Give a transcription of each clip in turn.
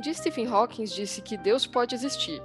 Um dia Stephen Hawking disse que Deus pode existir,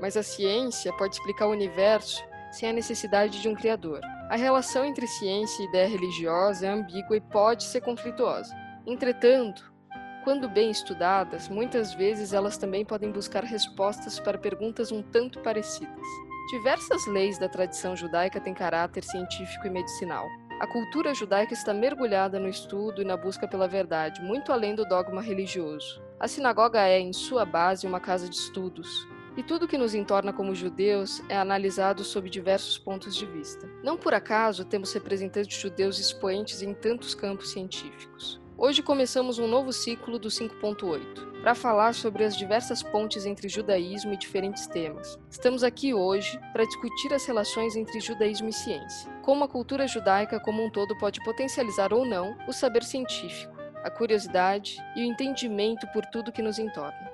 mas a ciência pode explicar o universo sem a necessidade de um criador. A relação entre ciência e ideia religiosa é ambígua e pode ser conflituosa. Entretanto, quando bem estudadas, muitas vezes elas também podem buscar respostas para perguntas um tanto parecidas. Diversas leis da tradição judaica têm caráter científico e medicinal. A cultura judaica está mergulhada no estudo e na busca pela verdade, muito além do dogma religioso. A sinagoga é, em sua base, uma casa de estudos, e tudo que nos entorna como judeus é analisado sob diversos pontos de vista. Não por acaso temos representantes judeus expoentes em tantos campos científicos. Hoje começamos um novo ciclo do 5.8 para falar sobre as diversas pontes entre judaísmo e diferentes temas. Estamos aqui hoje para discutir as relações entre judaísmo e ciência, como a cultura judaica como um todo pode potencializar ou não o saber científico, a curiosidade e o entendimento por tudo que nos entorna.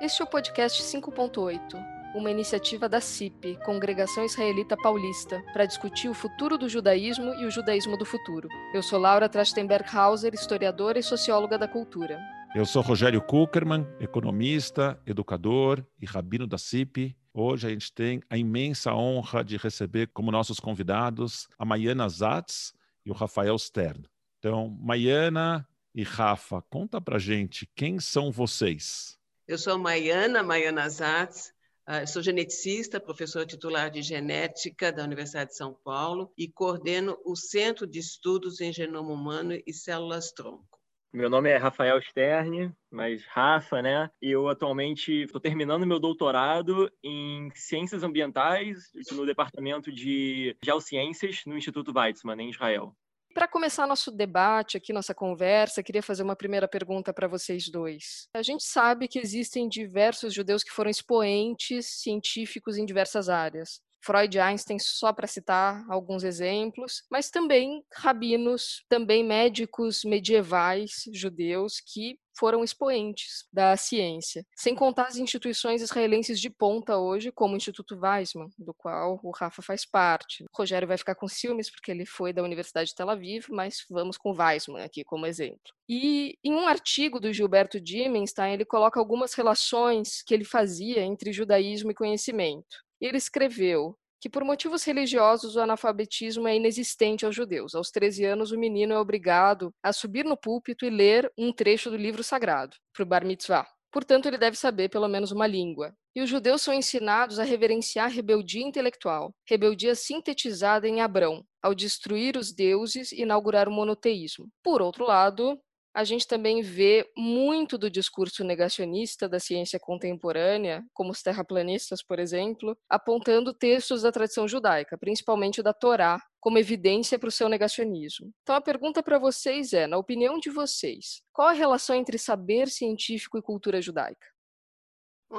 Este é o podcast 5.8 uma iniciativa da CIP, Congregação Israelita Paulista, para discutir o futuro do judaísmo e o judaísmo do futuro. Eu sou Laura Trachtenberg-Hauser, historiadora e socióloga da cultura. Eu sou Rogério Kuckerman, economista, educador e rabino da CIP. Hoje a gente tem a imensa honra de receber como nossos convidados a Maiana Zatz e o Rafael Stern. Então, Maiana e Rafa, conta pra gente quem são vocês. Eu sou Maiana, Maiana Zatz, ah, sou geneticista, professora titular de genética da Universidade de São Paulo e coordeno o Centro de Estudos em Genoma Humano e Células-Tronco. Meu nome é Rafael Stern, mas Rafa, né? E eu atualmente estou terminando meu doutorado em Ciências Ambientais no Departamento de Geociências no Instituto Weizmann, em Israel. Para começar nosso debate aqui, nossa conversa, queria fazer uma primeira pergunta para vocês dois. A gente sabe que existem diversos judeus que foram expoentes científicos em diversas áreas. Freud e Einstein, só para citar alguns exemplos, mas também rabinos, também médicos medievais judeus que foram expoentes da ciência, sem contar as instituições israelenses de ponta hoje, como o Instituto Weizmann, do qual o Rafa faz parte. O Rogério vai ficar com ciúmes porque ele foi da Universidade de Tel Aviv, mas vamos com Weizmann aqui como exemplo. E em um artigo do Gilberto Dimenstein, ele coloca algumas relações que ele fazia entre judaísmo e conhecimento. Ele escreveu: que por motivos religiosos o analfabetismo é inexistente aos judeus. Aos 13 anos, o menino é obrigado a subir no púlpito e ler um trecho do livro sagrado, para o bar mitzvah. Portanto, ele deve saber pelo menos uma língua. E os judeus são ensinados a reverenciar a rebeldia intelectual, rebeldia sintetizada em Abrão, ao destruir os deuses e inaugurar o monoteísmo. Por outro lado, a gente também vê muito do discurso negacionista da ciência contemporânea, como os terraplanistas, por exemplo, apontando textos da tradição judaica, principalmente da Torá, como evidência para o seu negacionismo. Então a pergunta para vocês é, na opinião de vocês, qual a relação entre saber científico e cultura judaica?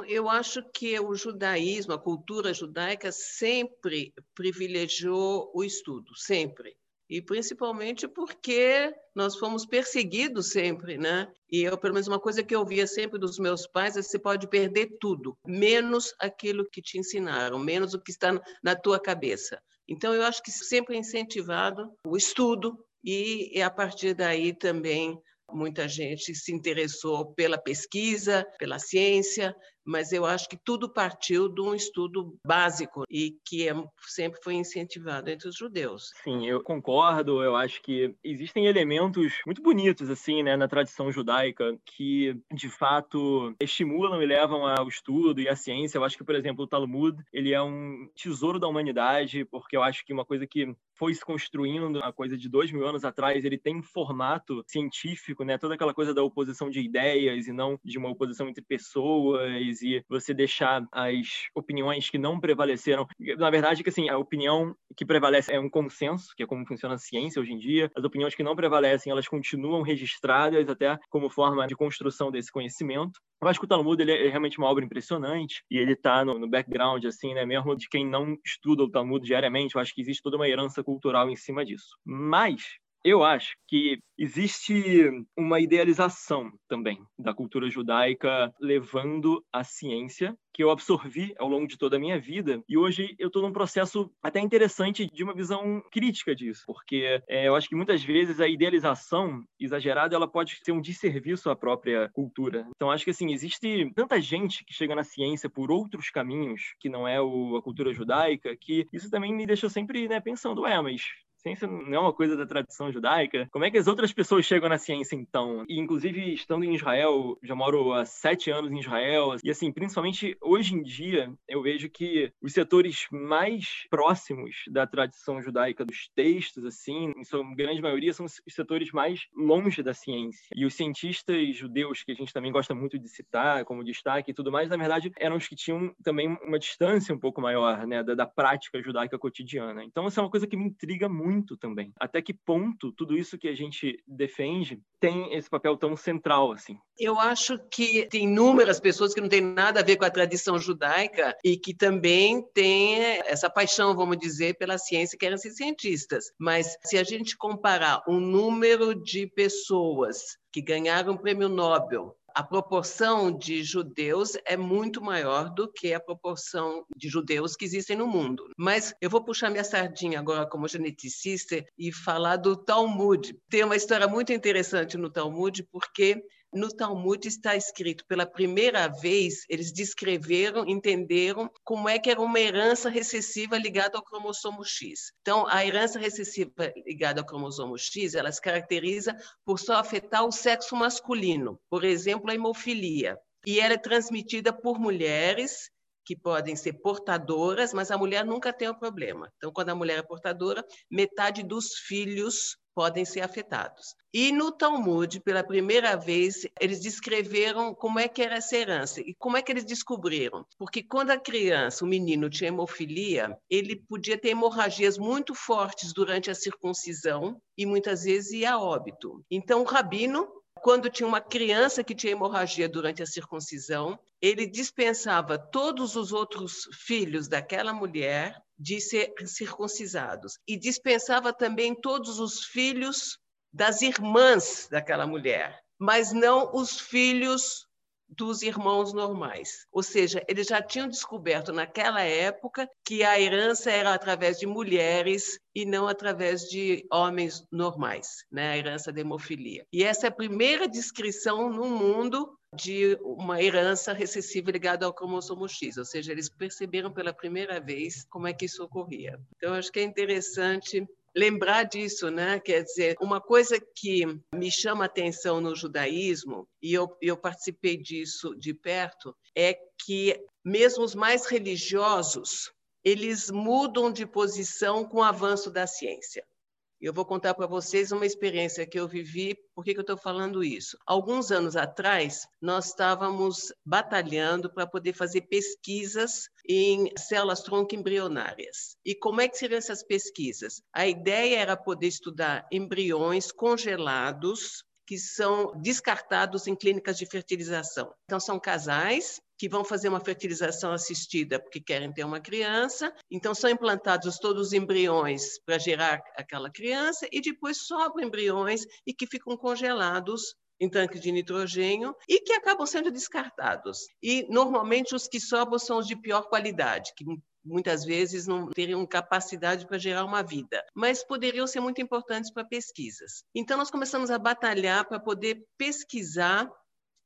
Eu acho que o judaísmo, a cultura judaica sempre privilegiou o estudo, sempre e principalmente porque nós fomos perseguidos sempre, né? E eu, pelo menos uma coisa que eu ouvia sempre dos meus pais é que você pode perder tudo, menos aquilo que te ensinaram, menos o que está na tua cabeça. Então eu acho que sempre é incentivado o estudo e a partir daí também muita gente se interessou pela pesquisa, pela ciência, mas eu acho que tudo partiu de um estudo básico e que é, sempre foi incentivado entre os judeus. Sim, eu concordo. Eu acho que existem elementos muito bonitos assim, né, na tradição judaica que de fato estimulam e levam ao estudo e à ciência. Eu acho que, por exemplo, o Talmud ele é um tesouro da humanidade, porque eu acho que uma coisa que foi se construindo a coisa de dois mil anos atrás, ele tem um formato científico, né? Toda aquela coisa da oposição de ideias e não de uma oposição entre pessoas e você deixar as opiniões que não prevaleceram. Na verdade, que assim, a opinião que prevalece é um consenso, que é como funciona a ciência hoje em dia. As opiniões que não prevalecem, elas continuam registradas até como forma de construção desse conhecimento. Eu acho que o Talmud ele é realmente uma obra impressionante e ele está no, no, background, assim, né? Mesmo de quem não estuda o Talmud diariamente, eu acho que existe toda uma herança cultural em cima disso. Mas Eu acho que existe uma idealização também da cultura judaica levando a ciência que eu absorvi ao longo de toda a minha vida e hoje eu estou num processo até interessante de uma visão crítica disso, porque é, eu acho que muitas vezes a idealização exagerada ela pode ser um desserviço à própria cultura. Então acho que assim existe tanta gente que chega na ciência por outros caminhos que não é o, a cultura judaica que isso também me deixou sempre né, pensando, é, mas ciência não é uma coisa da tradição judaica. Como é que as outras pessoas chegam na ciência, então? E, inclusive, estando em Israel, já moro há sete anos em Israel, e, assim, principalmente hoje em dia, eu vejo que os setores mais próximos da tradição judaica, dos textos, assim, em sua grande maioria, são os setores mais longe da ciência. E os cientistas judeus, que a gente também gosta muito de citar como destaque e tudo mais, na verdade, eram os que tinham também uma distância um pouco maior, né, da, da prática judaica cotidiana. Então, essa é uma coisa que me intriga muito muito também. Até que ponto tudo isso que a gente defende tem esse papel tão central assim? Eu acho que tem inúmeras pessoas que não têm nada a ver com a tradição judaica e que também têm essa paixão, vamos dizer, pela ciência, querem ser cientistas. Mas se a gente comparar o número de pessoas que ganharam o prêmio Nobel a proporção de judeus é muito maior do que a proporção de judeus que existem no mundo. Mas eu vou puxar minha sardinha agora como geneticista e falar do Talmud. Tem uma história muito interessante no Talmud, porque no Talmud está escrito pela primeira vez, eles descreveram, entenderam como é que era uma herança recessiva ligada ao cromossomo X. Então, a herança recessiva ligada ao cromossomo X, ela se caracteriza por só afetar o sexo masculino, por exemplo, a hemofilia. E ela é transmitida por mulheres que podem ser portadoras, mas a mulher nunca tem o problema. Então, quando a mulher é portadora, metade dos filhos podem ser afetados. E no Talmud, pela primeira vez, eles descreveram como é que era essa herança. E como é que eles descobriram? Porque quando a criança, o menino, tinha hemofilia, ele podia ter hemorragias muito fortes durante a circuncisão e muitas vezes ia a óbito. Então, o rabino quando tinha uma criança que tinha hemorragia durante a circuncisão, ele dispensava todos os outros filhos daquela mulher de ser circuncisados e dispensava também todos os filhos das irmãs daquela mulher, mas não os filhos dos irmãos normais. Ou seja, eles já tinham descoberto naquela época que a herança era através de mulheres e não através de homens normais, né? a herança da hemofilia. E essa é a primeira descrição no mundo de uma herança recessiva ligada ao cromossomo X, ou seja, eles perceberam pela primeira vez como é que isso ocorria. Então, acho que é interessante lembrar disso, né? Quer dizer, uma coisa que me chama atenção no judaísmo, e eu, eu participei disso de perto, é que mesmo os mais religiosos, eles mudam de posição com o avanço da ciência. Eu vou contar para vocês uma experiência que eu vivi. Por que, que eu estou falando isso? Alguns anos atrás, nós estávamos batalhando para poder fazer pesquisas em células tronco embrionárias. E como é que seriam essas pesquisas? A ideia era poder estudar embriões congelados que são descartados em clínicas de fertilização. Então, são casais que vão fazer uma fertilização assistida porque querem ter uma criança, então são implantados todos os embriões para gerar aquela criança e depois sobram embriões e que ficam congelados em tanques de nitrogênio e que acabam sendo descartados. E normalmente os que sobram são os de pior qualidade, que muitas vezes não teriam capacidade para gerar uma vida, mas poderiam ser muito importantes para pesquisas. Então nós começamos a batalhar para poder pesquisar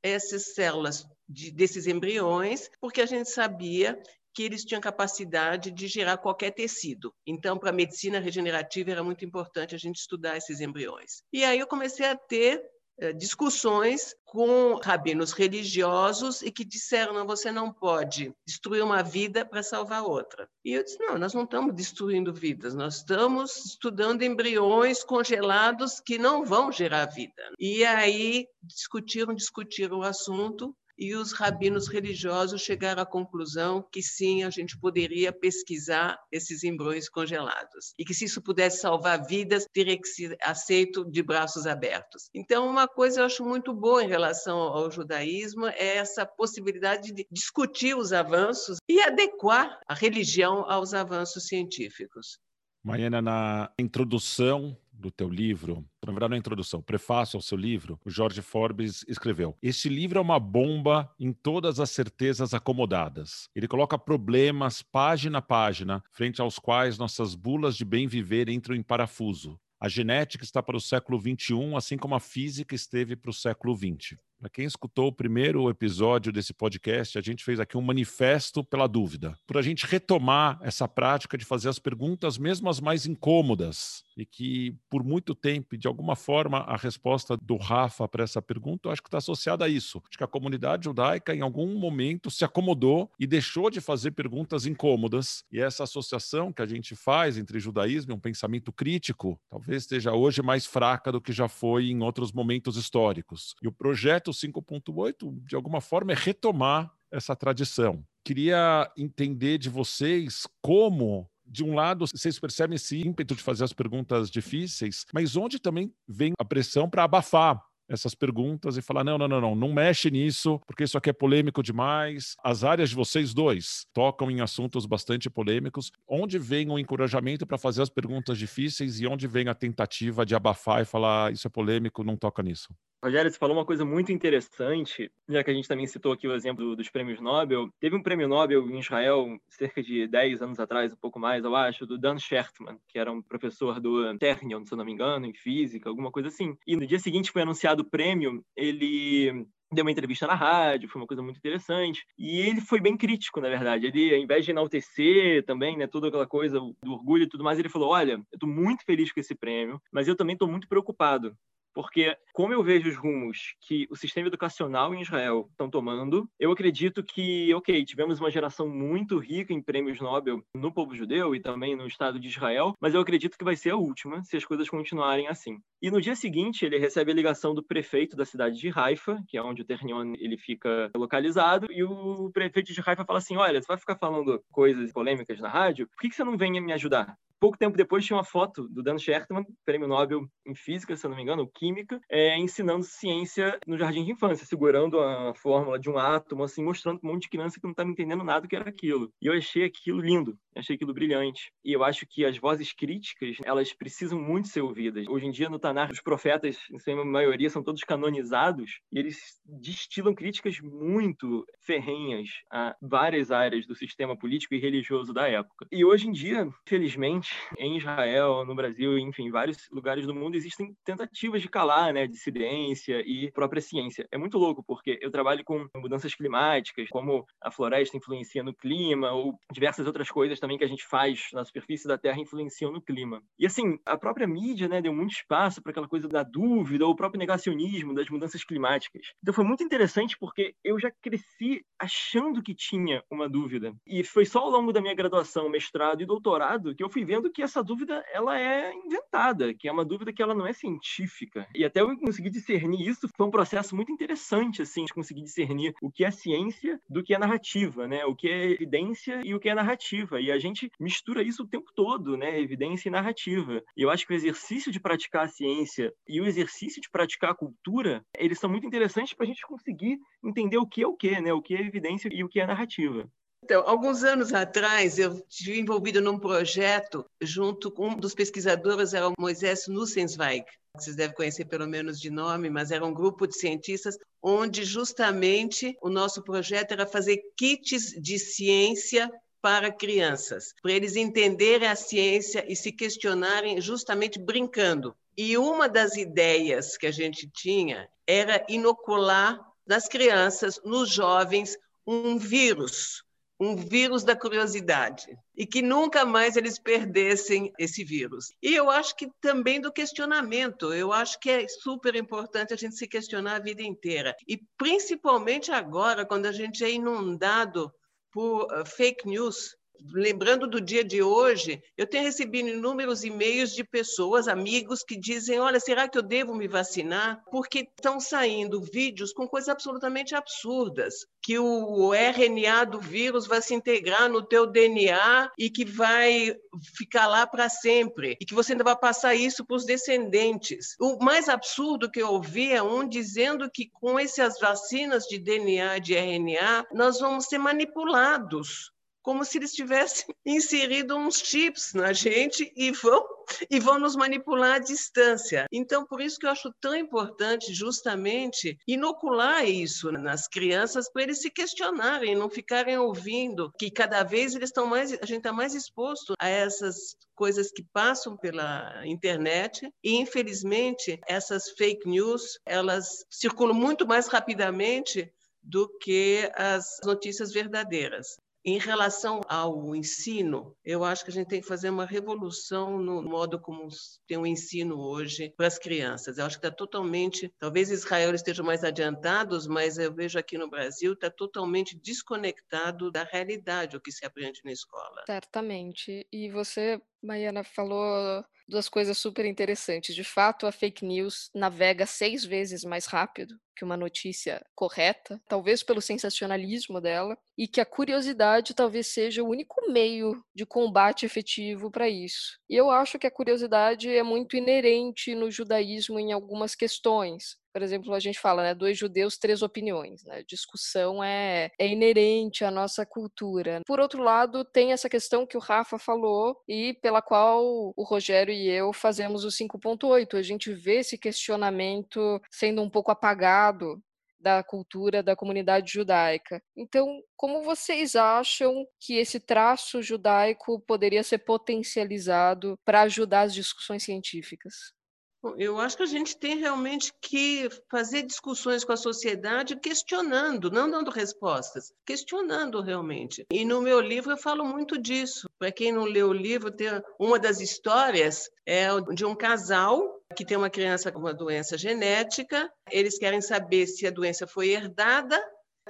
essas células de, desses embriões, porque a gente sabia que eles tinham capacidade de gerar qualquer tecido. Então, para a medicina regenerativa era muito importante a gente estudar esses embriões. E aí eu comecei a ter eh, discussões com rabinos religiosos e que disseram: não, você não pode destruir uma vida para salvar outra. E eu disse: não, nós não estamos destruindo vidas, nós estamos estudando embriões congelados que não vão gerar vida. E aí discutiram, discutiram o assunto e os rabinos religiosos chegaram à conclusão que sim, a gente poderia pesquisar esses embriões congelados e que se isso pudesse salvar vidas, teria que ser aceito de braços abertos. Então, uma coisa eu acho muito boa em relação ao judaísmo é essa possibilidade de discutir os avanços e adequar a religião aos avanços científicos. Mariana, na introdução do teu livro, na verdade, na introdução, prefácio ao seu livro, o Jorge Forbes escreveu: Este livro é uma bomba em todas as certezas acomodadas. Ele coloca problemas página a página, frente aos quais nossas bulas de bem viver entram em parafuso. A genética está para o século XXI, assim como a física esteve para o século XX. Para quem escutou o primeiro episódio desse podcast, a gente fez aqui um manifesto pela dúvida, para a gente retomar essa prática de fazer as perguntas, mesmo as mais incômodas, e que por muito tempo, de alguma forma, a resposta do Rafa para essa pergunta, eu acho que está associada a isso. Acho que a comunidade judaica, em algum momento, se acomodou e deixou de fazer perguntas incômodas, e essa associação que a gente faz entre judaísmo e um pensamento crítico, talvez esteja hoje mais fraca do que já foi em outros momentos históricos. E o projeto 5.8, de alguma forma, é retomar essa tradição. Queria entender de vocês como de um lado, vocês percebem esse ímpeto de fazer as perguntas difíceis, mas onde também vem a pressão para abafar essas perguntas e falar: não, não, não, não, não mexe nisso, porque isso aqui é polêmico demais. As áreas de vocês dois tocam em assuntos bastante polêmicos. Onde vem o encorajamento para fazer as perguntas difíceis e onde vem a tentativa de abafar e falar: isso é polêmico, não toca nisso? Rogério, você falou uma coisa muito interessante, já que a gente também citou aqui o exemplo dos prêmios Nobel. Teve um prêmio Nobel em Israel, cerca de 10 anos atrás, um pouco mais, eu acho, do Dan Schertman, que era um professor do Technion, se eu não me engano, em física, alguma coisa assim. E no dia seguinte foi anunciado o prêmio, ele deu uma entrevista na rádio, foi uma coisa muito interessante. E ele foi bem crítico, na verdade. Ele, ao invés de enaltecer também, né, toda aquela coisa do orgulho e tudo mais, ele falou: Olha, eu estou muito feliz com esse prêmio, mas eu também estou muito preocupado porque como eu vejo os rumos que o sistema educacional em Israel estão tomando, eu acredito que, ok, tivemos uma geração muito rica em prêmios Nobel no povo judeu e também no Estado de Israel, mas eu acredito que vai ser a última se as coisas continuarem assim. E no dia seguinte ele recebe a ligação do prefeito da cidade de Haifa, que é onde o Ternion ele fica localizado, e o prefeito de Haifa fala assim, olha, você vai ficar falando coisas polêmicas na rádio, por que você não vem me ajudar? Pouco tempo depois tinha uma foto do Dan Schertman, prêmio Nobel em Física, se não me engano, ou Química, é, ensinando ciência no jardim de infância, segurando a fórmula de um átomo, assim, mostrando para um monte de criança que não estava entendendo nada do que era aquilo. E eu achei aquilo lindo, achei aquilo brilhante. E eu acho que as vozes críticas, elas precisam muito ser ouvidas. Hoje em dia, no Tanar, os profetas, em sua maioria, são todos canonizados, e eles destilam críticas muito ferrenhas a várias áreas do sistema político e religioso da época. E hoje em dia, felizmente, em Israel, no Brasil, enfim, em vários lugares do mundo existem tentativas de calar, né, dissidência e própria ciência. É muito louco porque eu trabalho com mudanças climáticas, como a floresta influencia no clima ou diversas outras coisas também que a gente faz na superfície da Terra influenciam no clima. E assim, a própria mídia, né, deu muito espaço para aquela coisa da dúvida ou o próprio negacionismo das mudanças climáticas. Então foi muito interessante porque eu já cresci achando que tinha uma dúvida. E foi só ao longo da minha graduação, mestrado e doutorado que eu fui vendo entendo que essa dúvida ela é inventada, que é uma dúvida que ela não é científica. E até eu conseguir discernir isso foi um processo muito interessante, assim, de conseguir discernir o que é ciência do que é narrativa, né? O que é evidência e o que é narrativa. E a gente mistura isso o tempo todo, né? Evidência e narrativa. E eu acho que o exercício de praticar a ciência e o exercício de praticar a cultura, eles são muito interessantes para a gente conseguir entender o que é o que, né? O que é evidência e o que é narrativa. Então, alguns anos atrás, eu estive envolvido num projeto junto com um dos pesquisadores, era o Moisés Nussensweig, que vocês devem conhecer pelo menos de nome, mas era um grupo de cientistas onde justamente o nosso projeto era fazer kits de ciência para crianças, para eles entenderem a ciência e se questionarem justamente brincando. E uma das ideias que a gente tinha era inocular nas crianças, nos jovens, um vírus, um vírus da curiosidade e que nunca mais eles perdessem esse vírus. E eu acho que também do questionamento, eu acho que é super importante a gente se questionar a vida inteira e principalmente agora quando a gente é inundado por uh, fake news, lembrando do dia de hoje, eu tenho recebido inúmeros e-mails de pessoas, amigos, que dizem: Olha, será que eu devo me vacinar? Porque estão saindo vídeos com coisas absolutamente absurdas. Que o RNA do vírus vai se integrar no teu DNA e que vai ficar lá para sempre. E que você ainda vai passar isso para os descendentes. O mais absurdo que eu ouvi é um dizendo que com essas vacinas de DNA, de RNA, nós vamos ser manipulados como se eles tivessem inserido uns chips na gente e vão e vão nos manipular à distância. Então, por isso que eu acho tão importante justamente inocular isso nas crianças para eles se questionarem, não ficarem ouvindo que cada vez eles estão mais, a gente está mais exposto a essas coisas que passam pela internet e infelizmente essas fake news elas circulam muito mais rapidamente do que as notícias verdadeiras. Em relação ao ensino, eu acho que a gente tem que fazer uma revolução no modo como tem o ensino hoje para as crianças. Eu acho que está totalmente, talvez Israel esteja mais adiantados, mas eu vejo aqui no Brasil está totalmente desconectado da realidade o que se aprende na escola. Certamente. E você, Maiana, falou duas coisas super interessantes. De fato, a fake news navega seis vezes mais rápido que uma notícia correta, talvez pelo sensacionalismo dela, e que a curiosidade talvez seja o único meio de combate efetivo para isso. E eu acho que a curiosidade é muito inerente no judaísmo em algumas questões por exemplo, a gente fala, né, dois judeus, três opiniões, né? Discussão é, é inerente à nossa cultura. Por outro lado, tem essa questão que o Rafa falou e pela qual o Rogério e eu fazemos o 5.8. A gente vê esse questionamento sendo um pouco apagado da cultura da comunidade judaica. Então, como vocês acham que esse traço judaico poderia ser potencializado para ajudar as discussões científicas? Eu acho que a gente tem realmente que fazer discussões com a sociedade questionando, não dando respostas, questionando realmente. E no meu livro eu falo muito disso. Para quem não leu o livro, tem uma das histórias é de um casal que tem uma criança com uma doença genética. Eles querem saber se a doença foi herdada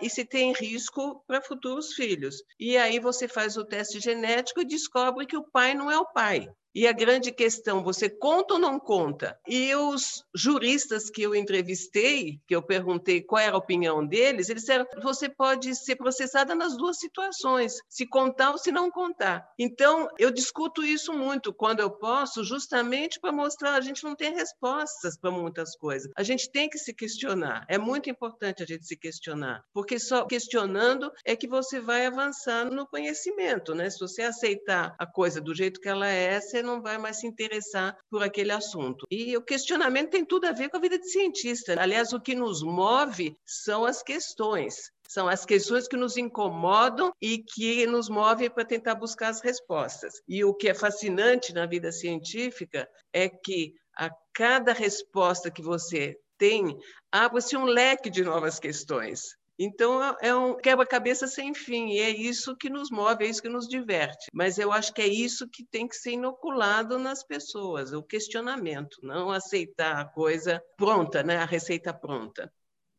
e se tem risco para futuros filhos. E aí você faz o teste genético e descobre que o pai não é o pai. E a grande questão, você conta ou não conta? E os juristas que eu entrevistei, que eu perguntei qual era a opinião deles, eles disseram: você pode ser processada nas duas situações, se contar ou se não contar. Então, eu discuto isso muito quando eu posso, justamente para mostrar a gente não tem respostas para muitas coisas. A gente tem que se questionar. É muito importante a gente se questionar, porque só questionando é que você vai avançar no conhecimento, né? Se você aceitar a coisa do jeito que ela é, você não vai mais se interessar por aquele assunto. E o questionamento tem tudo a ver com a vida de cientista. Aliás, o que nos move são as questões. São as questões que nos incomodam e que nos movem para tentar buscar as respostas. E o que é fascinante na vida científica é que a cada resposta que você tem, abre-se um leque de novas questões. Então, é, é um quebra-cabeça sem fim, e é isso que nos move, é isso que nos diverte. Mas eu acho que é isso que tem que ser inoculado nas pessoas, o questionamento, não aceitar a coisa pronta, né? a receita pronta.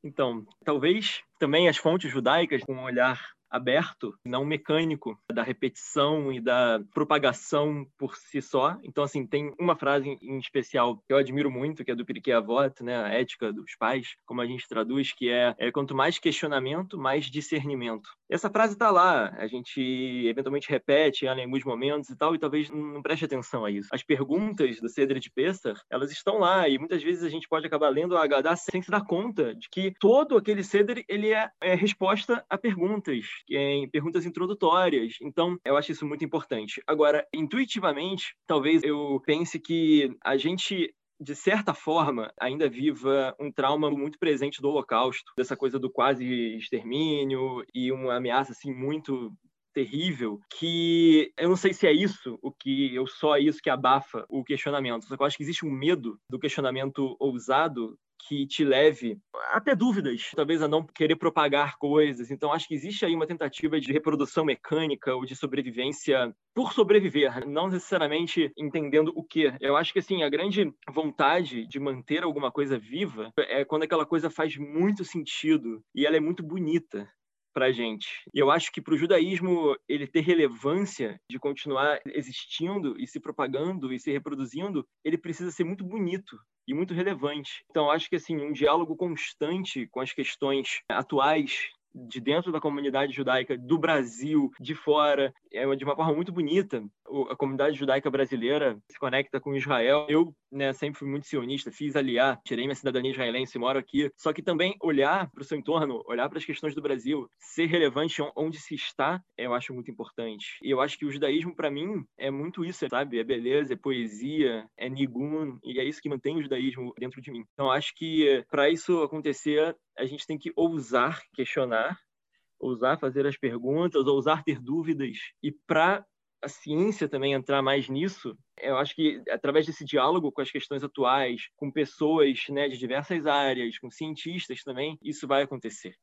Então, talvez também as fontes judaicas, com um olhar aberto, não mecânico, da repetição e da propagação por si só. Então, assim, tem uma frase em especial que eu admiro muito, que é do Pirkei Avot, né, a ética dos pais, como a gente traduz, que é, é quanto mais questionamento, mais discernimento. Essa frase está lá, a gente eventualmente repete ela em alguns momentos e tal, e talvez não preste atenção a isso. As perguntas do Cedro de Pessar, elas estão lá, e muitas vezes a gente pode acabar lendo a Haggadah sem se dar conta de que todo aquele Cedro, ele é, é resposta a perguntas, em perguntas introdutórias. Então, eu acho isso muito importante. Agora, intuitivamente, talvez eu pense que a gente de certa forma, ainda viva um trauma muito presente do Holocausto, dessa coisa do quase extermínio e uma ameaça assim muito terrível que eu não sei se é isso o que eu só isso que abafa o questionamento. Só que eu acho que existe um medo do questionamento ousado que te leve a ter dúvidas, talvez a não querer propagar coisas. Então, acho que existe aí uma tentativa de reprodução mecânica ou de sobrevivência por sobreviver, não necessariamente entendendo o que. Eu acho que, assim, a grande vontade de manter alguma coisa viva é quando aquela coisa faz muito sentido e ela é muito bonita para gente. E eu acho que para o judaísmo ele ter relevância de continuar existindo e se propagando e se reproduzindo, ele precisa ser muito bonito e muito relevante. Então acho que assim um diálogo constante com as questões atuais de dentro da comunidade judaica do Brasil, de fora, é de uma forma muito bonita. a comunidade judaica brasileira se conecta com Israel. Eu né, sempre fui muito sionista, fiz aliar, tirei minha cidadania israelense, moro aqui. Só que também olhar para o seu entorno, olhar para as questões do Brasil, ser relevante onde se está, eu acho muito importante. E eu acho que o judaísmo, para mim, é muito isso, sabe? É beleza, é poesia, é nigun, e é isso que mantém o judaísmo dentro de mim. Então, acho que para isso acontecer, a gente tem que ousar questionar, ousar fazer as perguntas, ousar ter dúvidas. E para a ciência também entrar mais nisso, eu acho que através desse diálogo com as questões atuais, com pessoas né, de diversas áreas, com cientistas também, isso vai acontecer.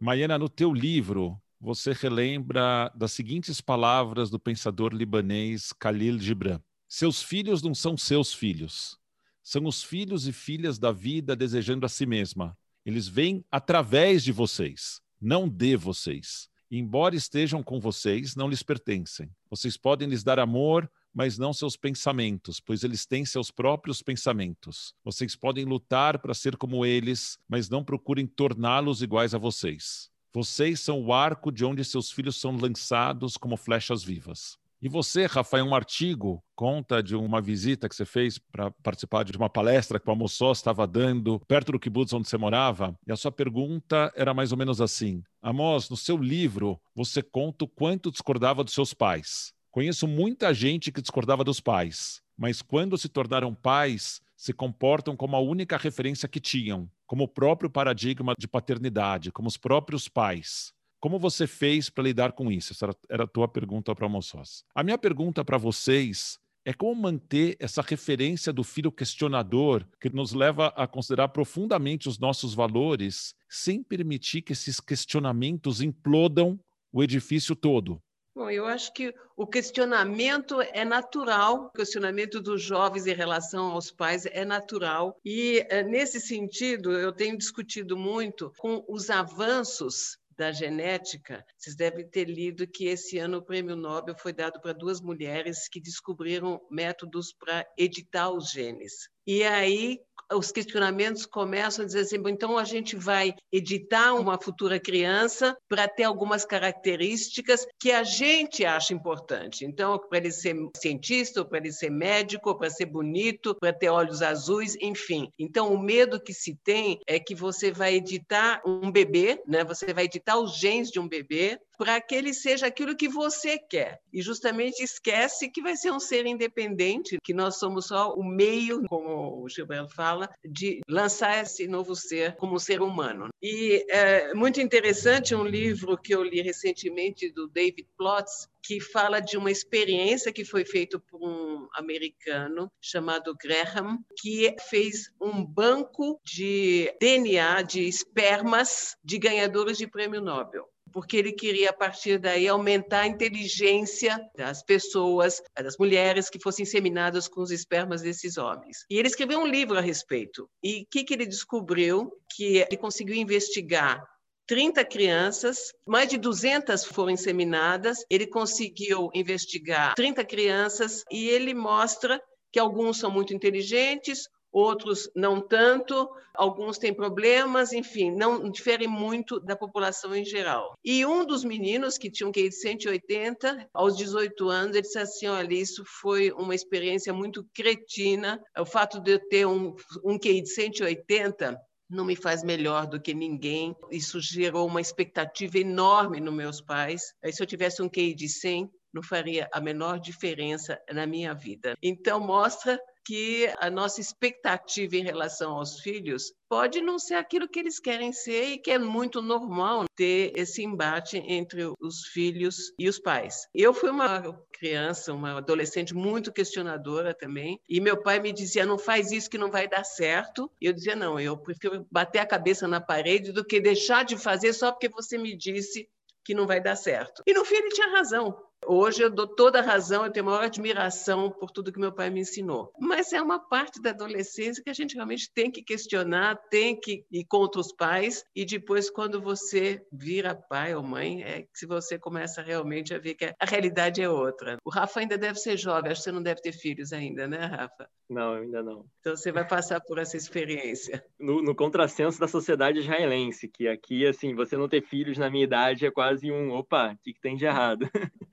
Maiana, no teu livro, você relembra das seguintes palavras do pensador libanês Khalil Gibran: Seus filhos não são seus filhos, são os filhos e filhas da vida desejando a si mesma. Eles vêm através de vocês, não de vocês. Embora estejam com vocês, não lhes pertencem. Vocês podem lhes dar amor, mas não seus pensamentos, pois eles têm seus próprios pensamentos. Vocês podem lutar para ser como eles, mas não procurem torná-los iguais a vocês. Vocês são o arco de onde seus filhos são lançados como flechas vivas. E você, Rafael, um artigo conta de uma visita que você fez para participar de uma palestra que o Almoçó estava dando perto do kibbutz onde você morava. E a sua pergunta era mais ou menos assim: Amos, no seu livro você conta o quanto discordava dos seus pais. Conheço muita gente que discordava dos pais, mas quando se tornaram pais, se comportam como a única referência que tinham, como o próprio paradigma de paternidade, como os próprios pais. Como você fez para lidar com isso? Essa era a tua pergunta para Almoçós. A minha pergunta para vocês é como manter essa referência do filho questionador que nos leva a considerar profundamente os nossos valores, sem permitir que esses questionamentos implodam o edifício todo. Bom, eu acho que o questionamento é natural, o questionamento dos jovens em relação aos pais é natural. E, eh, nesse sentido, eu tenho discutido muito com os avanços da genética, vocês devem ter lido que esse ano o prêmio Nobel foi dado para duas mulheres que descobriram métodos para editar os genes. E aí os questionamentos começam a dizer assim: então a gente vai editar uma futura criança para ter algumas características que a gente acha importante. Então, para ele ser cientista, para ele ser médico, para ser bonito, para ter olhos azuis, enfim. Então, o medo que se tem é que você vai editar um bebê, né? Você vai editar os genes de um bebê para que ele seja aquilo que você quer. E justamente esquece que vai ser um ser independente, que nós somos só o meio, como o Gilberto fala, de lançar esse novo ser como ser humano. E é muito interessante um livro que eu li recentemente do David Plotz, que fala de uma experiência que foi feita por um americano chamado Graham, que fez um banco de DNA, de espermas de ganhadores de prêmio Nobel porque ele queria, a partir daí, aumentar a inteligência das pessoas, das mulheres que fossem inseminadas com os espermas desses homens. E ele escreveu um livro a respeito. E o que, que ele descobriu? Que ele conseguiu investigar 30 crianças, mais de 200 foram inseminadas. Ele conseguiu investigar 30 crianças e ele mostra que alguns são muito inteligentes, outros não tanto, alguns têm problemas, enfim, não diferem muito da população em geral. E um dos meninos, que tinha um QI de 180, aos 18 anos, ele disse assim, olha, isso foi uma experiência muito cretina, o fato de eu ter um, um QI de 180 não me faz melhor do que ninguém. Isso gerou uma expectativa enorme nos meus pais. Aí, se eu tivesse um QI de 100, não faria a menor diferença na minha vida. Então, mostra que a nossa expectativa em relação aos filhos pode não ser aquilo que eles querem ser e que é muito normal ter esse embate entre os filhos e os pais. Eu fui uma criança, uma adolescente muito questionadora também, e meu pai me dizia: "Não faz isso que não vai dar certo". E eu dizia: "Não, eu prefiro bater a cabeça na parede do que deixar de fazer só porque você me disse que não vai dar certo". E no fim ele tinha razão. Hoje eu dou toda a razão, eu tenho maior admiração por tudo que meu pai me ensinou. Mas é uma parte da adolescência que a gente realmente tem que questionar, tem que ir contra os pais, e depois, quando você vira pai ou mãe, é que você começa realmente a ver que a realidade é outra. O Rafa ainda deve ser jovem, acho que você não deve ter filhos ainda, né, Rafa? Não, ainda não. Então você vai passar por essa experiência. No, no contrassenso da sociedade israelense, que aqui, assim, você não ter filhos na minha idade é quase um, opa, o que, que tem de errado?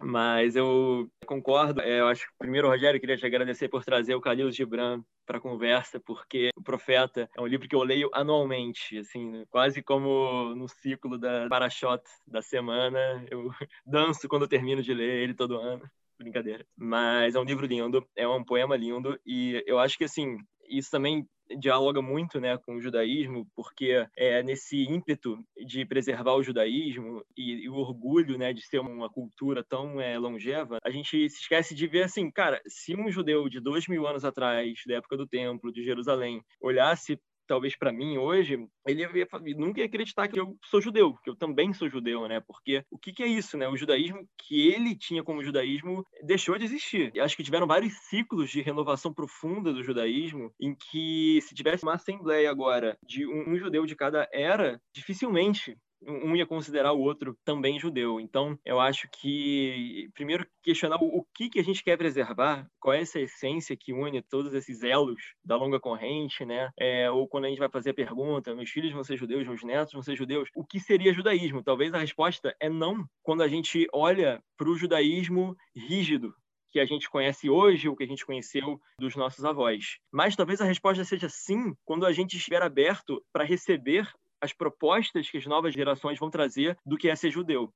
Mas eu concordo. É, eu acho que primeiro, Rogério, queria te agradecer por trazer o Khalil Gibran para a conversa, porque O Profeta é um livro que eu leio anualmente, assim, quase como no ciclo da Parashot da semana. Eu danço quando eu termino de ler ele todo ano brincadeira. Mas é um livro lindo, é um poema lindo e eu acho que assim, isso também dialoga muito né, com o judaísmo, porque é nesse ímpeto de preservar o judaísmo e, e o orgulho né, de ser uma cultura tão é, longeva, a gente se esquece de ver assim, cara, se um judeu de dois mil anos atrás, da época do templo, de Jerusalém, olhasse talvez para mim hoje, ele ia, nunca ia acreditar que eu sou judeu, que eu também sou judeu, né? Porque o que, que é isso, né? O judaísmo que ele tinha como judaísmo deixou de existir. Acho que tiveram vários ciclos de renovação profunda do judaísmo, em que se tivesse uma assembleia agora de um, um judeu de cada era, dificilmente um ia considerar o outro também judeu. Então, eu acho que, primeiro, questionar o que, que a gente quer preservar, qual é essa essência que une todos esses elos da longa corrente, né? É, ou quando a gente vai fazer a pergunta, meus filhos vão ser judeus, meus netos vão ser judeus, o que seria judaísmo? Talvez a resposta é não, quando a gente olha para o judaísmo rígido, que a gente conhece hoje, o que a gente conheceu dos nossos avós. Mas talvez a resposta seja sim quando a gente estiver aberto para receber as propostas que as novas gerações vão trazer do que é ser judeu.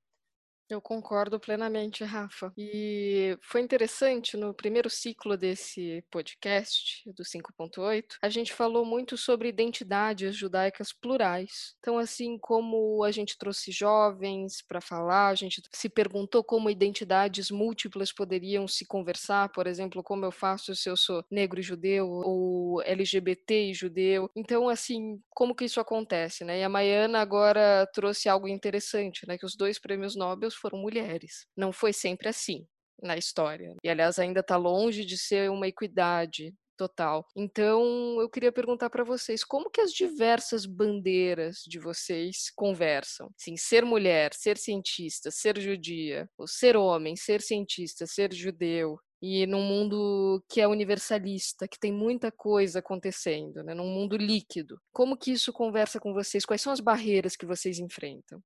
Eu concordo plenamente, Rafa. E foi interessante no primeiro ciclo desse podcast, do 5.8, a gente falou muito sobre identidades judaicas plurais. Então, assim como a gente trouxe jovens para falar, a gente se perguntou como identidades múltiplas poderiam se conversar, por exemplo, como eu faço se eu sou negro e judeu ou LGBT e judeu. Então, assim, como que isso acontece, né? E a Maiana agora trouxe algo interessante, né, que os dois prêmios Nobel foram mulheres. Não foi sempre assim na história. E, aliás, ainda está longe de ser uma equidade total. Então, eu queria perguntar para vocês, como que as diversas bandeiras de vocês conversam? Sim, ser mulher, ser cientista, ser judia, ou ser homem, ser cientista, ser judeu, e num mundo que é universalista, que tem muita coisa acontecendo, né? num mundo líquido. Como que isso conversa com vocês? Quais são as barreiras que vocês enfrentam?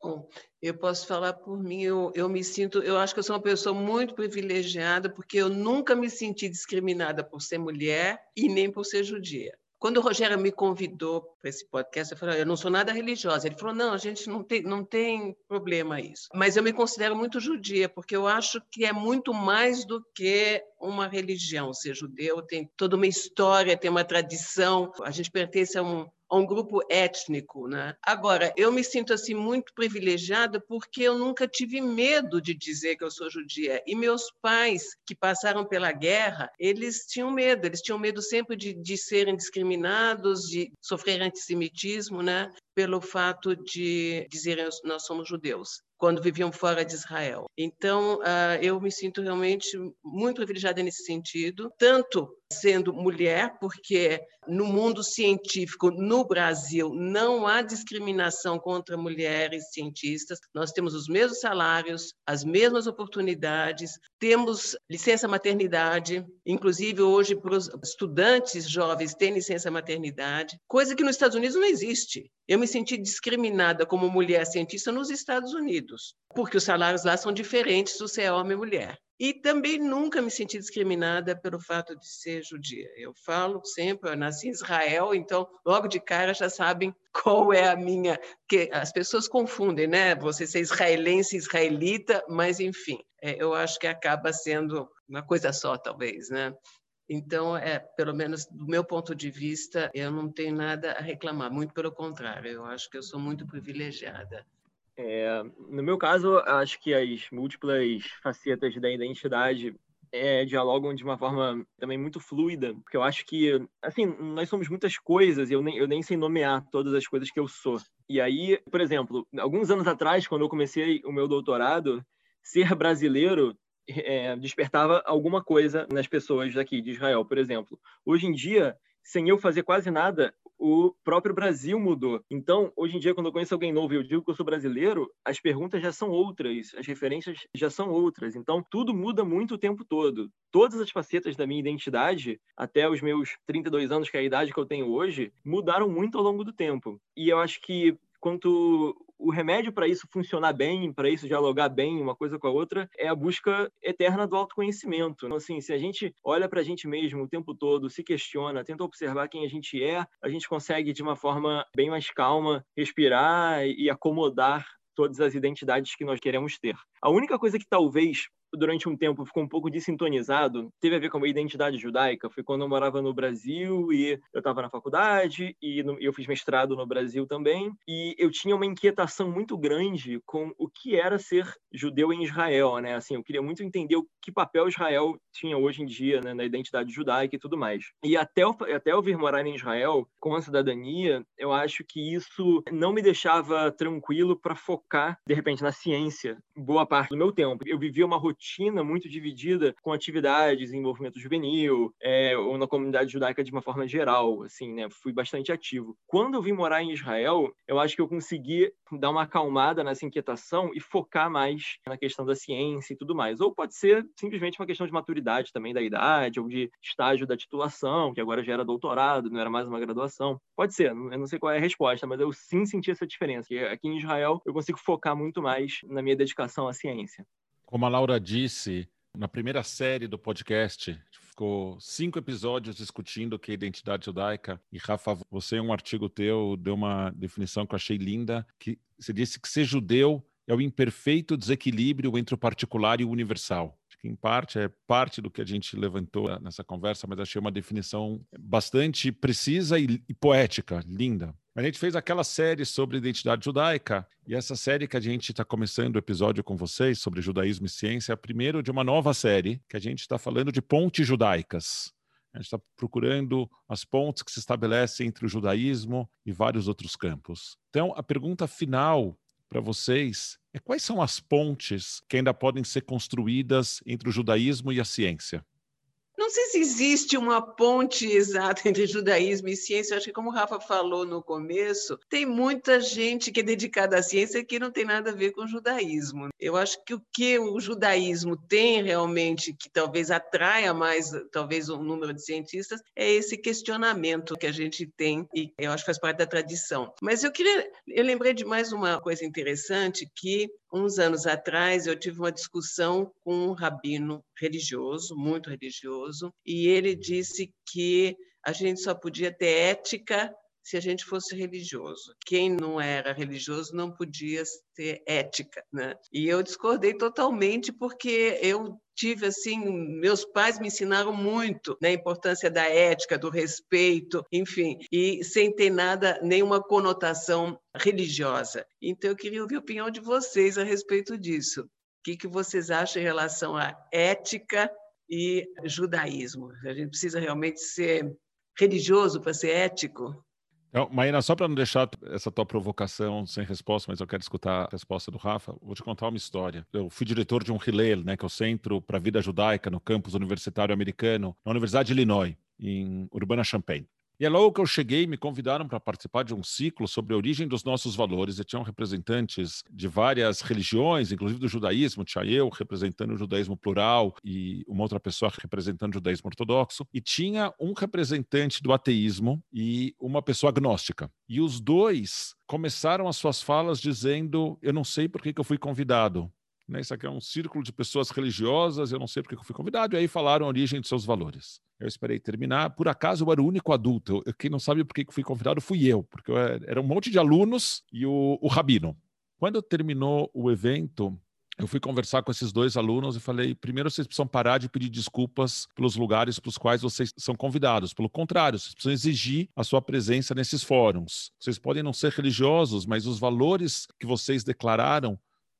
Bom, eu posso falar por mim, eu, eu me sinto, eu acho que eu sou uma pessoa muito privilegiada, porque eu nunca me senti discriminada por ser mulher e nem por ser judia. Quando o Rogério me convidou para esse podcast, eu falei: eu não sou nada religiosa. Ele falou: não, a gente não tem, não tem problema isso. Mas eu me considero muito judia, porque eu acho que é muito mais do que uma religião. Ser judeu tem toda uma história, tem uma tradição. A gente pertence a um, a um grupo étnico, né? Agora, eu me sinto assim muito privilegiada porque eu nunca tive medo de dizer que eu sou judia. E meus pais, que passaram pela guerra, eles tinham medo, eles tinham medo sempre de, de serem discriminados, de sofrer antissemitismo, né? Pelo fato de dizerem nós somos judeus quando viviam fora de Israel. Então, ah, eu me sinto realmente muito privilegiada nesse sentido, tanto sendo mulher, porque no mundo científico, no Brasil, não há discriminação contra mulheres cientistas. Nós temos os mesmos salários, as mesmas oportunidades, temos licença maternidade, inclusive hoje para os estudantes jovens têm licença maternidade, coisa que nos Estados Unidos não existe. Eu me senti discriminada como mulher cientista nos Estados Unidos, porque os salários lá são diferentes se você é homem ou mulher. E também nunca me senti discriminada pelo fato de ser judia. Eu falo sempre, eu nasci em Israel, então logo de cara já sabem qual é a minha. que As pessoas confundem, né? Você ser israelense, israelita, mas enfim, é, eu acho que acaba sendo uma coisa só, talvez, né? Então, é, pelo menos do meu ponto de vista, eu não tenho nada a reclamar, muito pelo contrário, eu acho que eu sou muito privilegiada. É, no meu caso, acho que as múltiplas facetas da identidade é, dialogam de uma forma também muito fluida, porque eu acho que, assim, nós somos muitas coisas e eu nem, eu nem sei nomear todas as coisas que eu sou. E aí, por exemplo, alguns anos atrás, quando eu comecei o meu doutorado, ser brasileiro é, despertava alguma coisa nas pessoas daqui de Israel, por exemplo. Hoje em dia, sem eu fazer quase nada, o próprio Brasil mudou. Então, hoje em dia, quando eu conheço alguém novo e eu digo que eu sou brasileiro, as perguntas já são outras, as referências já são outras. Então, tudo muda muito o tempo todo. Todas as facetas da minha identidade, até os meus 32 anos, que é a idade que eu tenho hoje, mudaram muito ao longo do tempo. E eu acho que quanto o remédio para isso funcionar bem, para isso dialogar bem uma coisa com a outra, é a busca eterna do autoconhecimento. Então, assim, se a gente olha para a gente mesmo o tempo todo, se questiona, tenta observar quem a gente é, a gente consegue, de uma forma bem mais calma, respirar e acomodar todas as identidades que nós queremos ter. A única coisa que talvez durante um tempo ficou um pouco desintonizado, teve a ver com a minha identidade judaica. Foi quando eu morava no Brasil e eu estava na faculdade e eu fiz mestrado no Brasil também. E eu tinha uma inquietação muito grande com o que era ser judeu em Israel, né? Assim, eu queria muito entender o que papel Israel tinha hoje em dia né, na identidade judaica e tudo mais. E até eu, até eu vir morar em Israel com a cidadania, eu acho que isso não me deixava tranquilo para focar, de repente, na ciência boa parte do meu tempo. Eu vivia uma rotina rotina muito dividida com atividades, envolvimento juvenil, é, ou na comunidade judaica de uma forma geral, assim, né? Fui bastante ativo. Quando eu vim morar em Israel, eu acho que eu consegui dar uma acalmada nessa inquietação e focar mais na questão da ciência e tudo mais. Ou pode ser simplesmente uma questão de maturidade também da idade, ou de estágio da titulação, que agora já era doutorado, não era mais uma graduação. Pode ser, eu não sei qual é a resposta, mas eu sim senti essa diferença. aqui em Israel eu consigo focar muito mais na minha dedicação à ciência. Como a Laura disse, na primeira série do podcast, ficou cinco episódios discutindo o que é identidade judaica. E, Rafa, você, em um artigo teu, deu uma definição que eu achei linda, que você disse que ser judeu é o imperfeito desequilíbrio entre o particular e o universal. Acho que, em parte, é parte do que a gente levantou nessa conversa, mas achei uma definição bastante precisa e, e poética, linda. A gente fez aquela série sobre identidade judaica, e essa série que a gente está começando o episódio com vocês sobre judaísmo e ciência é a primeira de uma nova série que a gente está falando de pontes judaicas. A gente está procurando as pontes que se estabelecem entre o judaísmo e vários outros campos. Então, a pergunta final para vocês é quais são as pontes que ainda podem ser construídas entre o judaísmo e a ciência? Não sei se existe uma ponte exata entre judaísmo e ciência. Eu acho que, como o Rafa falou no começo, tem muita gente que é dedicada à ciência que não tem nada a ver com o judaísmo. Eu acho que o que o judaísmo tem realmente, que talvez atraia mais, talvez, um número de cientistas, é esse questionamento que a gente tem e eu acho que faz parte da tradição. Mas eu queria, eu lembrei de mais uma coisa interessante que uns anos atrás eu tive uma discussão com um rabino religioso, muito religioso, e ele disse que a gente só podia ter ética se a gente fosse religioso. Quem não era religioso não podia ter ética, né? E eu discordei totalmente porque eu tive assim, meus pais me ensinaram muito na né, importância da ética, do respeito, enfim, e sem ter nada, nenhuma conotação religiosa. Então eu queria ouvir a opinião de vocês a respeito disso. O que, que vocês acham em relação à ética e judaísmo? A gente precisa realmente ser religioso para ser ético? Então, Maína, só para não deixar essa tua provocação sem resposta, mas eu quero escutar a resposta do Rafa, vou te contar uma história. Eu fui diretor de um Hillel, né, que é o Centro para a Vida Judaica no campus universitário americano, na Universidade de Illinois, em Urbana-Champaign. E é logo que eu cheguei, me convidaram para participar de um ciclo sobre a origem dos nossos valores. E tinham representantes de várias religiões, inclusive do judaísmo. Tinha eu representando o judaísmo plural e uma outra pessoa representando o judaísmo ortodoxo. E tinha um representante do ateísmo e uma pessoa agnóstica. E os dois começaram as suas falas dizendo: Eu não sei por que, que eu fui convidado. Né? Isso aqui é um círculo de pessoas religiosas, eu não sei por que eu fui convidado. E aí falaram a origem de seus valores. Eu esperei terminar. Por acaso, eu era o único adulto. Eu, quem não sabe por que fui convidado fui eu, porque eu era, um monte de alunos e o, o rabino. Quando terminou o evento, eu fui conversar com esses dois alunos e falei: primeiro, vocês precisam parar de pedir desculpas pelos lugares para os quais vocês são convidados. Pelo contrário, vocês precisam exigir a sua presença nesses fóruns. Vocês podem não ser religiosos, mas os valores que vocês declararam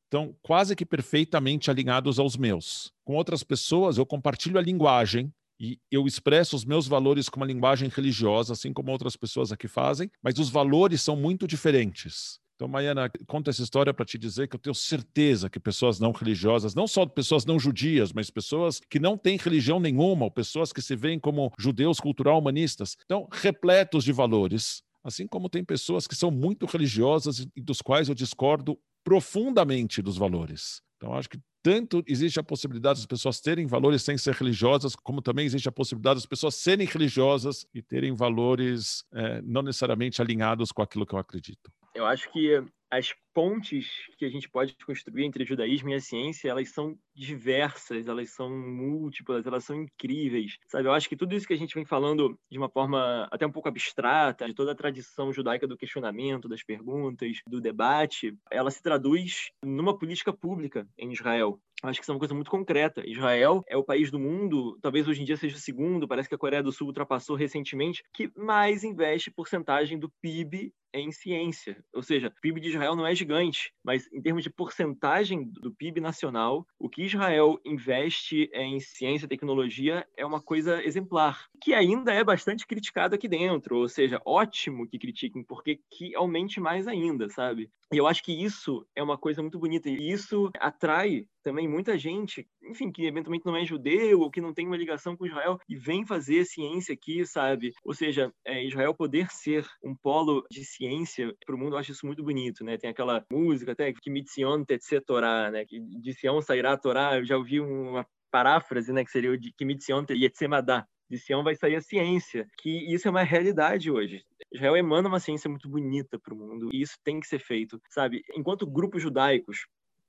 estão quase que perfeitamente alinhados aos meus. Com outras pessoas, eu compartilho a linguagem e eu expresso os meus valores com uma linguagem religiosa, assim como outras pessoas aqui fazem, mas os valores são muito diferentes. Então, Maiana, conta essa história para te dizer que eu tenho certeza que pessoas não religiosas, não só pessoas não judias, mas pessoas que não têm religião nenhuma, ou pessoas que se veem como judeus cultural humanistas, estão repletos de valores, assim como tem pessoas que são muito religiosas e dos quais eu discordo profundamente dos valores. Então, acho que tanto existe a possibilidade das pessoas terem valores sem ser religiosas, como também existe a possibilidade das pessoas serem religiosas e terem valores é, não necessariamente alinhados com aquilo que eu acredito. Eu acho que as pontes que a gente pode construir entre o judaísmo e a ciência, elas são diversas, elas são múltiplas, elas são incríveis, sabe? Eu acho que tudo isso que a gente vem falando de uma forma até um pouco abstrata, de toda a tradição judaica do questionamento, das perguntas, do debate, ela se traduz numa política pública em Israel. Acho que isso é uma coisa muito concreta. Israel é o país do mundo, talvez hoje em dia seja o segundo, parece que a Coreia do Sul ultrapassou recentemente, que mais investe porcentagem do PIB em ciência. Ou seja, o PIB de Israel não é gigante, mas em termos de porcentagem do PIB nacional, o que Israel investe em ciência e tecnologia é uma coisa exemplar, que ainda é bastante criticado aqui dentro. Ou seja, ótimo que critiquem, porque que aumente mais ainda, sabe? E eu acho que isso é uma coisa muito bonita e isso atrai também muita gente, enfim, que eventualmente não é judeu ou que não tem uma ligação com Israel e vem fazer ciência aqui, sabe? Ou seja, é, Israel poder ser um polo de ciência para o mundo, eu acho isso muito bonito, né? Tem aquela música até que Mitzion Tetse Torah, né? Que de Sião sairá a Torá. Eu já ouvi uma paráfrase, né? Que seria o de Kimitzion Yetzemadá. De Sião vai sair a ciência, que isso é uma realidade hoje. Israel emana uma ciência muito bonita para o mundo e isso tem que ser feito, sabe? Enquanto grupos judaicos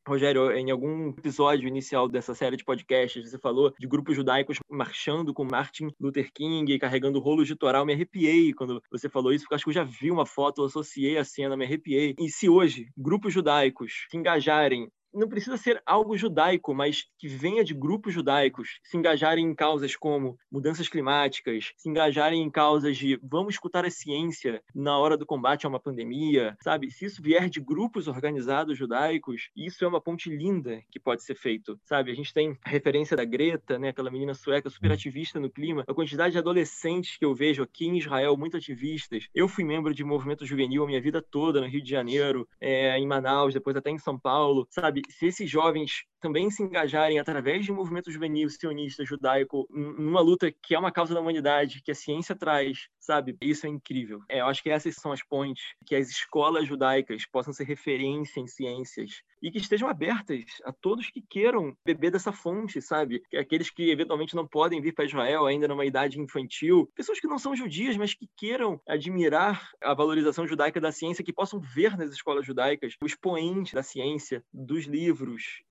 Rogério, em algum episódio inicial dessa série de podcasts, você falou de grupos judaicos marchando com Martin Luther King, carregando rolos de Torá. Eu me arrepiei quando você falou isso, porque acho que eu já vi uma foto, eu associei a cena, me arrepiei. E se hoje grupos judaicos se engajarem não precisa ser algo judaico, mas que venha de grupos judaicos, se engajarem em causas como mudanças climáticas, se engajarem em causas de vamos escutar a ciência na hora do combate a uma pandemia, sabe? Se isso vier de grupos organizados judaicos, isso é uma ponte linda que pode ser feito, sabe? A gente tem a referência da Greta, né, aquela menina sueca super ativista no clima, a quantidade de adolescentes que eu vejo aqui em Israel muito ativistas. Eu fui membro de movimento juvenil a minha vida toda no Rio de Janeiro, é, em Manaus, depois até em São Paulo, sabe? Sabe, se esses jovens também se engajarem através de um movimento juvenil sionista judaico numa luta que é uma causa da humanidade, que a ciência traz, sabe? Isso é incrível. É, eu acho que essas são as pontes, que as escolas judaicas possam ser referência em ciências e que estejam abertas a todos que queiram beber dessa fonte, sabe? Aqueles que eventualmente não podem vir para Israel ainda numa idade infantil, pessoas que não são judias, mas que queiram admirar a valorização judaica da ciência, que possam ver nas escolas judaicas o expoente da ciência, dos livros,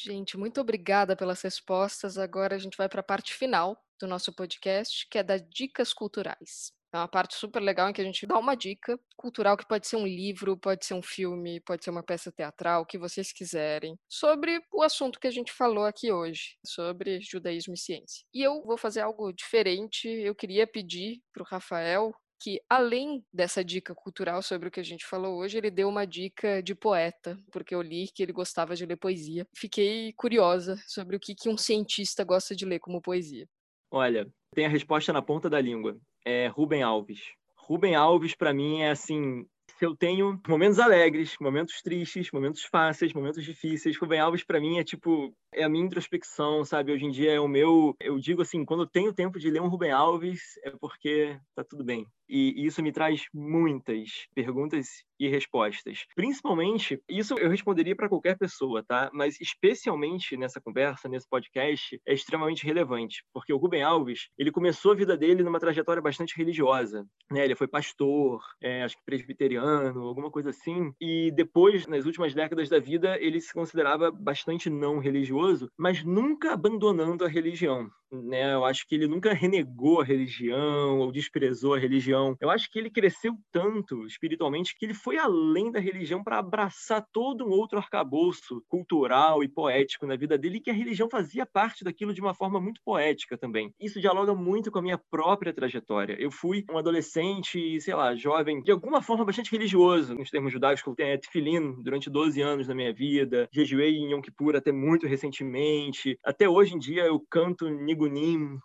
Gente, muito obrigada pelas respostas. Agora a gente vai para a parte final do nosso podcast, que é das dicas culturais. É uma parte super legal em que a gente dá uma dica cultural que pode ser um livro, pode ser um filme, pode ser uma peça teatral, o que vocês quiserem, sobre o assunto que a gente falou aqui hoje, sobre judaísmo e ciência. E eu vou fazer algo diferente. Eu queria pedir para o Rafael que, além dessa dica cultural sobre o que a gente falou hoje, ele deu uma dica de poeta, porque eu li que ele gostava de ler poesia. Fiquei curiosa sobre o que, que um cientista gosta de ler como poesia. Olha, tem a resposta na ponta da língua. É Rubem Alves. Rubem Alves, para mim, é assim, eu tenho momentos alegres, momentos tristes, momentos fáceis, momentos difíceis. Rubem Alves, para mim, é tipo, é a minha introspecção, sabe? Hoje em dia é o meu. Eu digo assim, quando eu tenho tempo de ler um Rubem Alves, é porque tá tudo bem. E isso me traz muitas perguntas e respostas. Principalmente, isso eu responderia para qualquer pessoa, tá? Mas especialmente nessa conversa, nesse podcast, é extremamente relevante, porque o Rubem Alves, ele começou a vida dele numa trajetória bastante religiosa, né? Ele foi pastor, é, acho que presbiteriano, alguma coisa assim, e depois, nas últimas décadas da vida, ele se considerava bastante não religioso, mas nunca abandonando a religião né? Eu acho que ele nunca renegou a religião ou desprezou a religião. Eu acho que ele cresceu tanto espiritualmente que ele foi além da religião para abraçar todo um outro arcabouço cultural e poético na vida dele, que a religião fazia parte daquilo de uma forma muito poética também. Isso dialoga muito com a minha própria trajetória. Eu fui um adolescente, sei lá, jovem, de alguma forma bastante religioso, nos termos judaicos, eu tenho tefilim durante 12 anos da minha vida, jejuei em Yom Kippur até muito recentemente. Até hoje em dia eu canto Nigo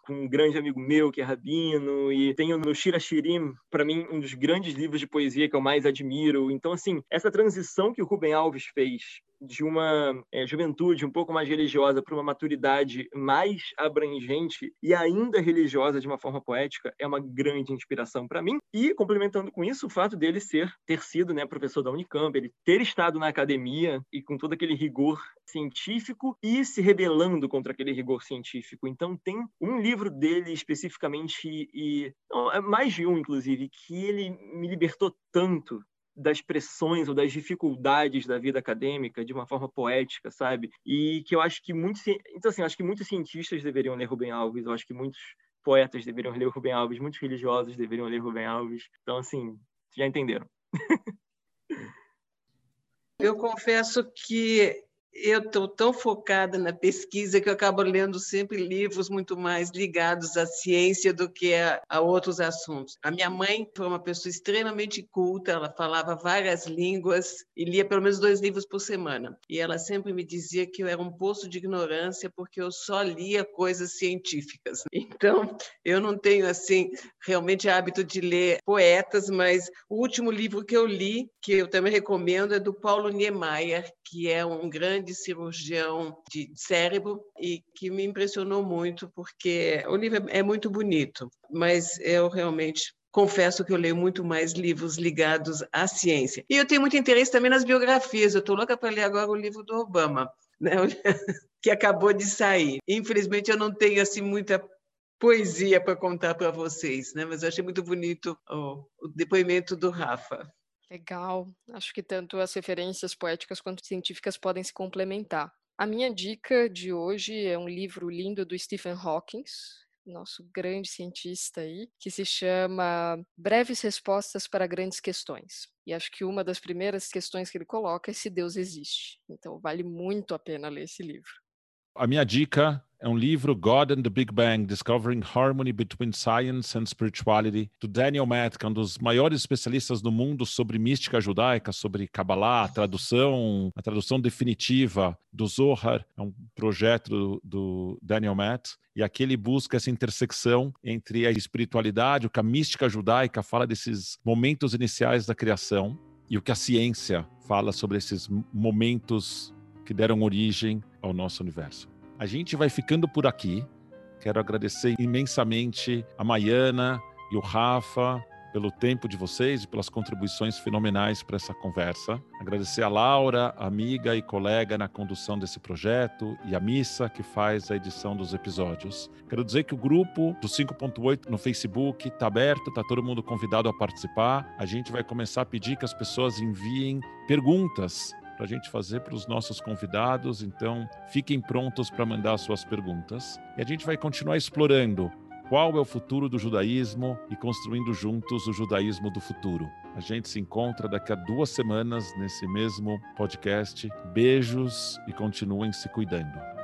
Com um grande amigo meu que é rabino, e tenho no Shira Shirim, para mim, um dos grandes livros de poesia que eu mais admiro. Então, assim, essa transição que o Rubem Alves fez de uma é, juventude um pouco mais religiosa para uma maturidade mais abrangente e ainda religiosa de uma forma poética é uma grande inspiração para mim. E complementando com isso, o fato dele ser ter sido, né, professor da Unicamp, ele ter estado na academia e com todo aquele rigor científico e se rebelando contra aquele rigor científico. Então tem um livro dele especificamente e não, é mais de um inclusive que ele me libertou tanto das pressões ou das dificuldades da vida acadêmica de uma forma poética, sabe? E que eu acho que muitos, então assim, acho que muitos cientistas deveriam ler Rubem Alves, eu acho que muitos poetas deveriam ler Rubem Alves, muitos religiosos deveriam ler Rubem Alves. Então assim, já entenderam. Eu confesso que eu estou tão focada na pesquisa que eu acabo lendo sempre livros muito mais ligados à ciência do que a, a, outros assuntos. A minha mãe foi uma pessoa extremamente culta, ela falava várias línguas e lia pelo menos dois livros por semana. E ela sempre me dizia que eu era um poço de ignorância porque eu só lia coisas científicas. Então, eu não tenho assim realmente hábito de ler poetas, mas o último livro que eu li, que eu também recomendo, é do Paulo Niemeyer, que é um grande cirurgião de cérebro e que me impressionou muito, porque o livro é muito bonito, mas eu realmente confesso que eu leio muito mais livros ligados à ciência. E eu tenho muito interesse também nas biografias. Eu estou louca para ler agora o livro do Obama, né? que acabou de sair. Infelizmente, eu não tenho assim muita poesia para contar para vocês, né? mas eu achei muito bonito o, o depoimento do Rafa. Legal. Acho que tanto as referências poéticas quanto científicas podem se complementar. A minha dica de hoje é um livro lindo do Stephen Hawking, nosso grande cientista aí, que se chama Breves Respostas para Grandes Questões. E acho que uma das primeiras questões que ele coloca é se Deus existe. Então vale muito a pena ler esse livro. A minha dica é um livro, God and the Big Bang, Discovering Harmony Between Science and Spirituality, do Daniel Matt, que é um dos maiores especialistas do mundo sobre mística judaica, sobre Kabbalah, tradução, a tradução definitiva do Zohar, é um projeto do, do Daniel Matt, e aqui ele busca essa intersecção entre a espiritualidade, o que a mística judaica fala desses momentos iniciais da criação, e o que a ciência fala sobre esses momentos que deram origem ao nosso universo. A gente vai ficando por aqui. Quero agradecer imensamente a Maiana e o Rafa pelo tempo de vocês e pelas contribuições fenomenais para essa conversa. Agradecer a Laura, amiga e colega na condução desse projeto, e a Missa, que faz a edição dos episódios. Quero dizer que o grupo do 5.8 no Facebook está aberto, está todo mundo convidado a participar. A gente vai começar a pedir que as pessoas enviem perguntas para a gente fazer para os nossos convidados. Então, fiquem prontos para mandar suas perguntas. E a gente vai continuar explorando qual é o futuro do judaísmo e construindo juntos o judaísmo do futuro. A gente se encontra daqui a duas semanas nesse mesmo podcast. Beijos e continuem se cuidando.